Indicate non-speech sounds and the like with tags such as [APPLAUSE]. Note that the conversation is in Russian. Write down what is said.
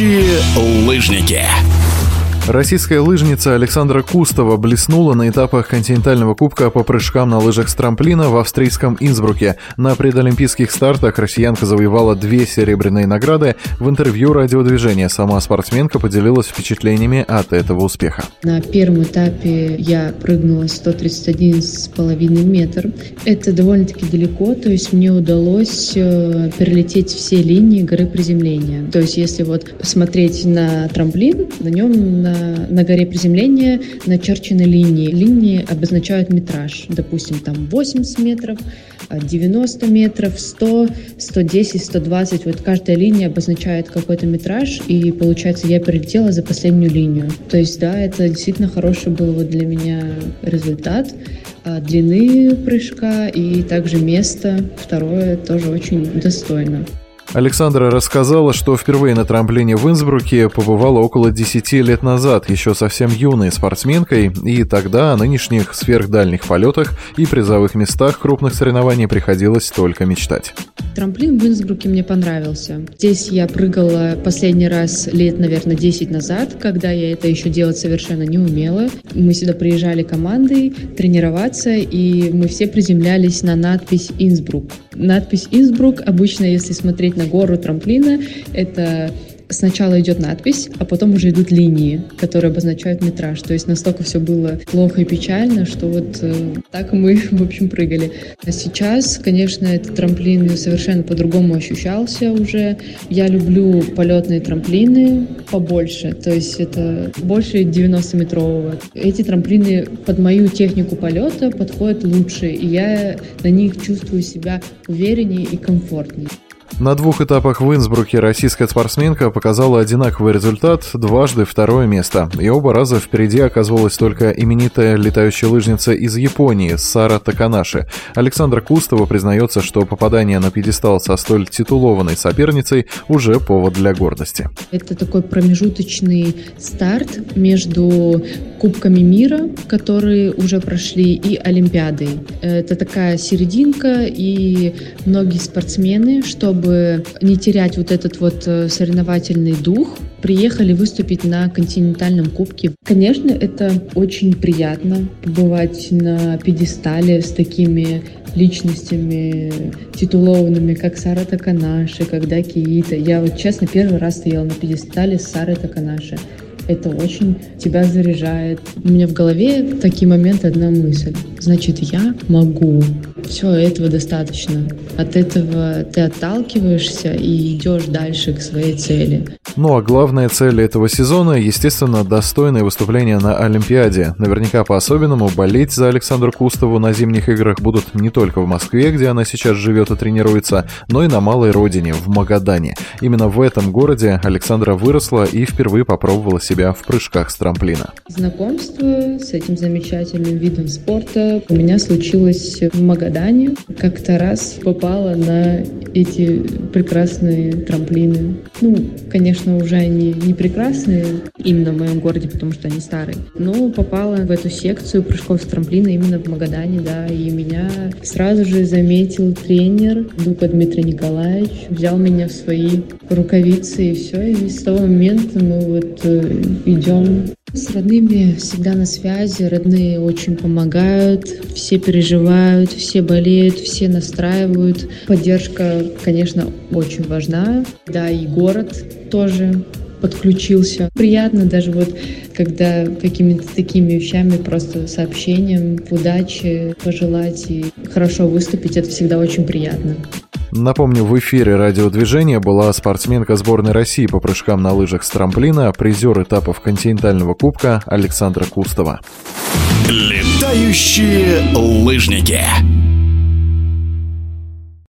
Летающие лыжники. Российская лыжница Александра Кустова блеснула на этапах континентального кубка по прыжкам на лыжах с трамплина в австрийском Инсбруке. На предолимпийских стартах россиянка завоевала две серебряные награды. В интервью радиодвижения сама спортсменка поделилась впечатлениями от этого успеха. На первом этапе я прыгнула 131,5 метр. Это довольно-таки далеко, то есть мне удалось э, перелететь все линии горы приземления. То есть если вот смотреть на трамплин, на нем на на горе приземления начерчены линии. Линии обозначают метраж. Допустим, там 80 метров, 90 метров, 100, 110, 120. Вот каждая линия обозначает какой-то метраж, и получается, я прилетела за последнюю линию. То есть, да, это действительно хороший был вот для меня результат а, длины прыжка и также место. Второе тоже очень достойно. Александра рассказала, что впервые на трамплине в Инсбруке побывала около 10 лет назад, еще совсем юной спортсменкой, и тогда о нынешних сверхдальних полетах и призовых местах крупных соревнований приходилось только мечтать. Трамплин в Инсбруке мне понравился. Здесь я прыгала последний раз лет, наверное, 10 назад, когда я это еще делать совершенно не умела. Мы сюда приезжали командой тренироваться, и мы все приземлялись на надпись «Инсбрук». Надпись «Инсбрук» обычно, если смотреть на гору трамплина, это сначала идет надпись, а потом уже идут линии, которые обозначают метраж. То есть настолько все было плохо и печально, что вот э, так мы, [LAUGHS] в общем, прыгали. А сейчас, конечно, этот трамплин совершенно по-другому ощущался уже. Я люблю полетные трамплины побольше, то есть это больше 90-метрового. Эти трамплины под мою технику полета подходят лучше, и я на них чувствую себя увереннее и комфортнее. На двух этапах в Инсбруке российская спортсменка показала одинаковый результат – дважды второе место. И оба раза впереди оказывалась только именитая летающая лыжница из Японии Сара Таканаши. Александра Кустова признается, что попадание на пьедестал со столь титулованной соперницей уже повод для гордости. Это такой промежуточный старт между Кубками мира, которые уже прошли, и Олимпиадой. Это такая серединка, и многие спортсмены, чтобы чтобы не терять вот этот вот э, соревновательный дух, приехали выступить на континентальном кубке. Конечно, это очень приятно побывать на пьедестале с такими личностями титулованными, как Сара Таканаши, как Даки Ита. Я вот, честно, первый раз стояла на пьедестале с Сарой Таканаши это очень тебя заряжает. У меня в голове в такие моменты одна мысль. Значит, я могу. Все, этого достаточно. От этого ты отталкиваешься и идешь дальше к своей цели. Ну а главная цель этого сезона, естественно, достойное выступление на Олимпиаде. Наверняка по-особенному болеть за Александру Кустову на зимних играх будут не только в Москве, где она сейчас живет и тренируется, но и на малой родине, в Магадане. Именно в этом городе Александра выросла и впервые попробовала себя в прыжках с трамплина. Знакомство с этим замечательным видом спорта у меня случилось в Магадане. Как-то раз попала на эти прекрасные трамплины. Ну, конечно, уже они не прекрасные именно в моем городе, потому что они старые. Но попала в эту секцию прыжков с трамплина именно в Магадане, да, и меня сразу же заметил тренер Дука Дмитрий Николаевич, взял меня в свои рукавицы и все, и с того момента мы вот э, идем. С родными всегда на связи, родные очень помогают, все переживают, все болеют, все настраивают. Поддержка, конечно, очень важна. Да, и город тоже подключился. Приятно даже вот, когда какими-то такими вещами, просто сообщением, удачи пожелать и хорошо выступить, это всегда очень приятно. Напомню, в эфире радиодвижения была спортсменка сборной России по прыжкам на лыжах с трамплина, призер этапов континентального кубка Александра Кустова. Летающие лыжники.